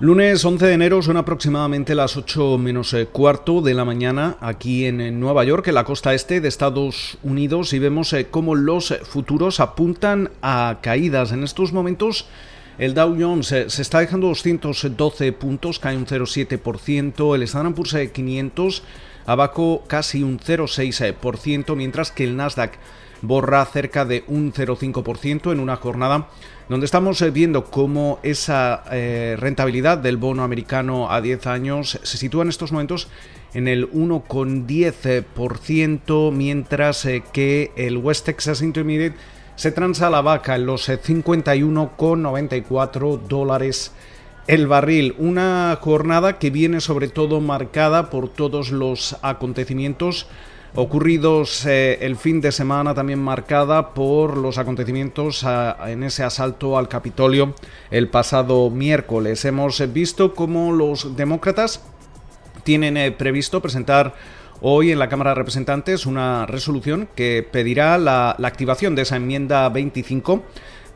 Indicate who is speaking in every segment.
Speaker 1: Lunes 11 de enero son aproximadamente las 8 menos eh, cuarto de la mañana aquí en Nueva York, en la costa este de Estados Unidos, y vemos eh, cómo los futuros apuntan a caídas. En estos momentos el Dow Jones eh, se está dejando 212 puntos, cae un 0,7%, el Standard Poor's 500 abajo casi un 0,6%, mientras que el Nasdaq borra cerca de un 0,5% en una jornada donde estamos eh, viendo cómo esa eh, rentabilidad del bono americano a 10 años se sitúa en estos momentos en el 1,10%, mientras eh, que el West Texas Intermediate se transa la vaca en los 51,94 dólares el barril. Una jornada que viene sobre todo marcada por todos los acontecimientos ocurridos eh, el fin de semana también marcada por los acontecimientos en ese asalto al Capitolio el pasado miércoles. Hemos visto cómo los demócratas tienen eh, previsto presentar hoy en la Cámara de Representantes una resolución que pedirá la, la activación de esa enmienda 25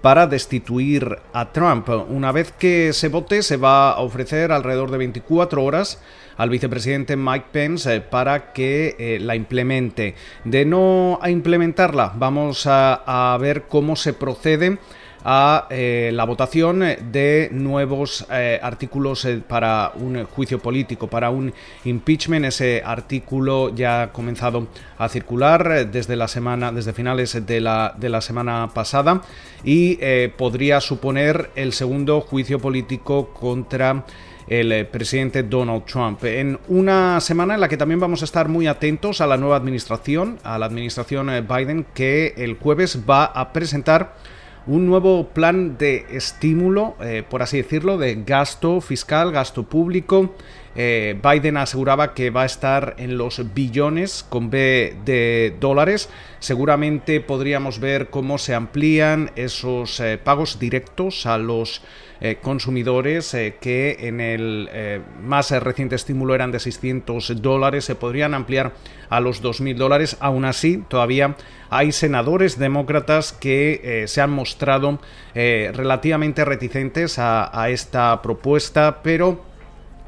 Speaker 1: para destituir a Trump. Una vez que se vote, se va a ofrecer alrededor de 24 horas al vicepresidente Mike Pence eh, para que eh, la implemente. De no implementarla, vamos a, ver cómo se procede a eh, la votación de nuevos artículos para un juicio político, para un impeachment. Ese artículo ya ha comenzado a circular desde la semana, desde finales de la, de la semana pasada y podría suponer el segundo juicio político contra el eh, presidente Donald Trump. En una semana en la que también vamos a estar muy atentos a la nueva administración, a la administración eh, Biden, que el jueves va a presentar un nuevo plan de estímulo, eh, por así decirlo, de gasto fiscal, gasto público. Biden aseguraba que va a estar en los billones con B de dólares. Seguramente podríamos ver cómo se amplían esos pagos directos a los eh, consumidores eh, que en el eh, más reciente estímulo eran de 600 dólares, se podrían ampliar a los 2.000 dólares. Aún así, todavía hay senadores demócratas que se han mostrado relativamente reticentes a esta propuesta, pero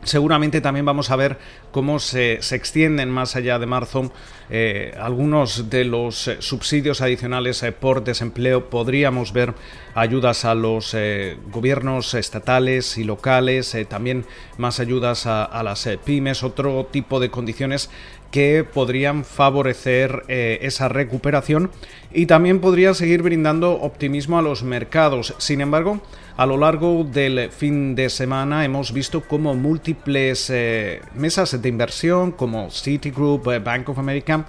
Speaker 1: Seguramente también vamos a ver cómo se, extienden más allá de marzo eh, algunos de los eh, subsidios adicionales eh, por desempleo. Podríamos ver ayudas a los gobiernos estatales y locales, también más ayudas a, las pymes, otro tipo de condiciones que podrían favorecer esa recuperación y también podría seguir brindando optimismo a los mercados. Sin embargo, a lo largo del fin de semana hemos visto cómo múltiples eh, mesas de inversión como Citigroup, eh, Bank of America,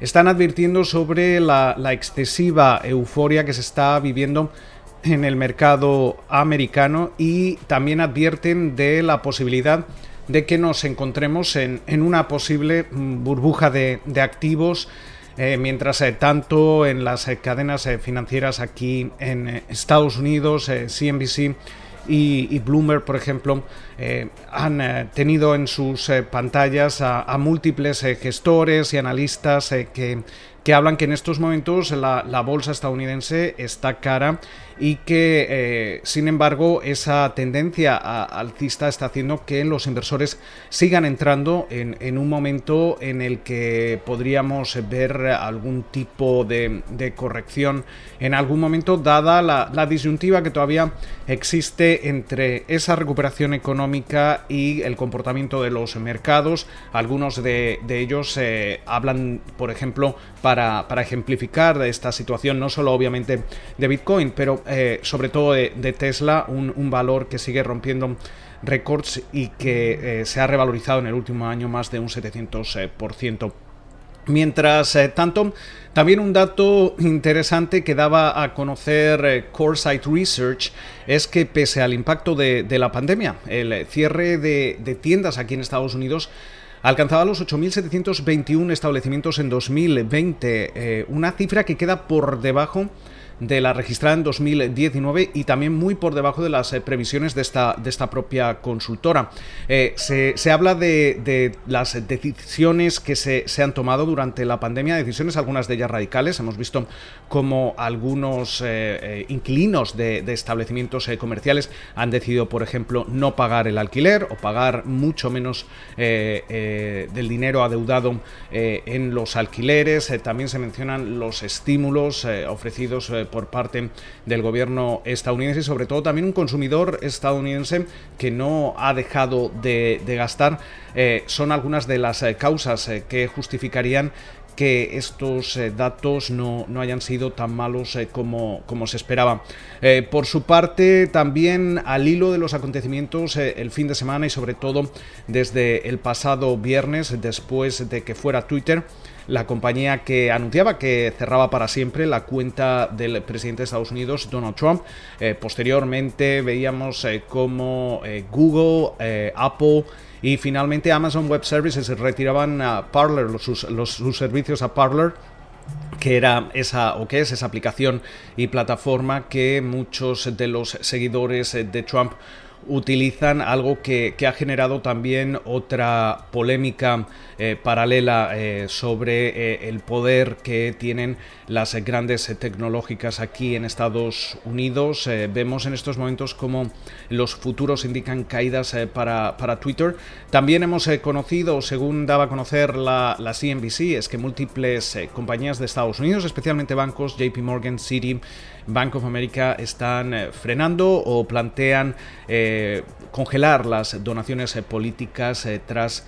Speaker 1: están advirtiendo sobre la, excesiva euforia que se está viviendo en el mercado americano y también advierten de la posibilidad de que nos encontremos en, una posible mm, burbuja de activos eh, mientras eh, tanto en las eh, cadenas financieras aquí en Estados Unidos, CNBC y, Bloomberg, por ejemplo, han tenido en sus pantallas a, múltiples gestores y analistas que, que, hablan que en estos momentos la, la bolsa estadounidense está cara y que, eh, sin embargo, esa tendencia alcista está haciendo que los inversores sigan entrando en, un momento en el que podríamos ver algún tipo de, corrección en algún momento, dada la, disyuntiva que todavía existe entre esa recuperación económica y el comportamiento de los mercados. Algunos de, ellos eh, hablan, por ejemplo, para, para ejemplificar esta situación, no solo obviamente de Bitcoin, pero eh, sobre todo de, Tesla, un, valor que sigue rompiendo récords y que eh, se ha revalorizado en el último año más de un 700%. Mientras eh, tanto, también un dato interesante que daba a conocer Coresight Research es que pese al impacto de, la pandemia, el cierre de, tiendas aquí en Estados Unidos alcanzaba los 8.721 establecimientos en 2020, una cifra que queda por debajo de la registrada en 2019 y también muy por debajo de las previsiones de esta, de esta propia consultora. se, se, habla de, de, las decisiones que se, se, han tomado durante la pandemia, decisiones algunas de ellas radicales. Hemos visto como algunos inquilinos de, de establecimientos comerciales han decidido, por ejemplo, no pagar el alquiler o pagar mucho menos del dinero adeudado en los alquileres. también se mencionan los estímulos ofrecidos por parte del gobierno estadounidense y sobre todo también un consumidor estadounidense que no ha dejado de, gastar. Eh, son algunas de las eh, causas eh, que justificarían que estos datos no, no, hayan sido tan malos como, como, se esperaba. por su parte, también al hilo de los acontecimientos el fin de semana y sobre todo desde el pasado viernes, después de que fuera Twitter, la compañía que anunciaba que cerraba para siempre la cuenta del presidente de Estados Unidos, Donald Trump. Eh, posteriormente veíamos eh, cómo eh, Google, Apple y finalmente Amazon Web Services retiraban a Parler, sus, servicios a Parler que era esa o que es esa aplicación y plataforma que muchos de los seguidores de Trump utilizan algo que, ha generado también otra polémica eh, paralela eh, sobre eh, el poder que tienen las grandes tecnológicas aquí en Estados Unidos. vemos en estos momentos como los futuros indican caídas para, para, Twitter. También hemos conocido, según daba a conocer la, la CNBC, es que múltiples compañías de Estados Unidos, especialmente bancos, JP Morgan, Citi, Bank of America están eh, frenando o plantean eh, congelar las donaciones eh, políticas tras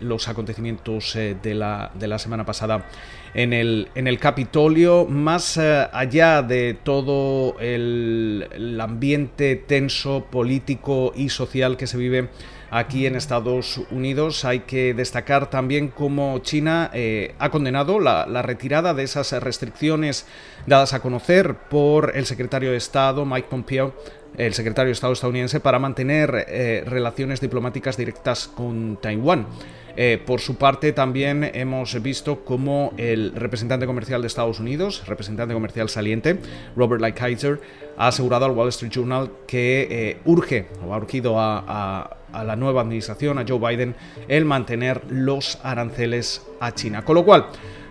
Speaker 1: los acontecimientos de, la, de la semana pasada en el, en el Capitolio, más allá de todo el, ambiente tenso político y social que se vive aquí en Estados Unidos. Hay que destacar también cómo China eh, ha condenado la, retirada de esas restricciones dadas a conocer por el secretario de Estado, Mike Pompeo, el secretario de Estado estadounidense, para mantener eh, relaciones diplomáticas directas con Taiwán. Eh, por su parte, también hemos visto cómo el representante comercial de Estados Unidos, representante comercial saliente, Robert Lighthizer, ha asegurado al Wall Street Journal que urge o ha urgido a la nueva administración, a Joe Biden, el mantener los aranceles a China. Con lo cual,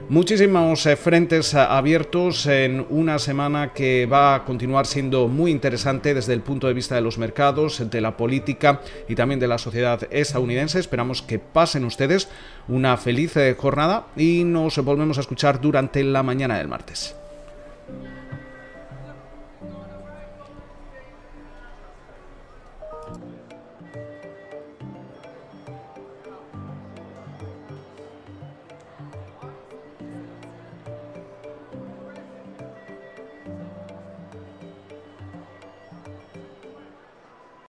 Speaker 1: muchísimos eh, frentes eh, abiertos en una semana que va a continuar siendo muy interesante desde el punto de vista de los mercados, de la política y también de la sociedad estadounidense. Esperamos que pasen ustedes una feliz eh, jornada y nos volvemos a escuchar durante la mañana del martes.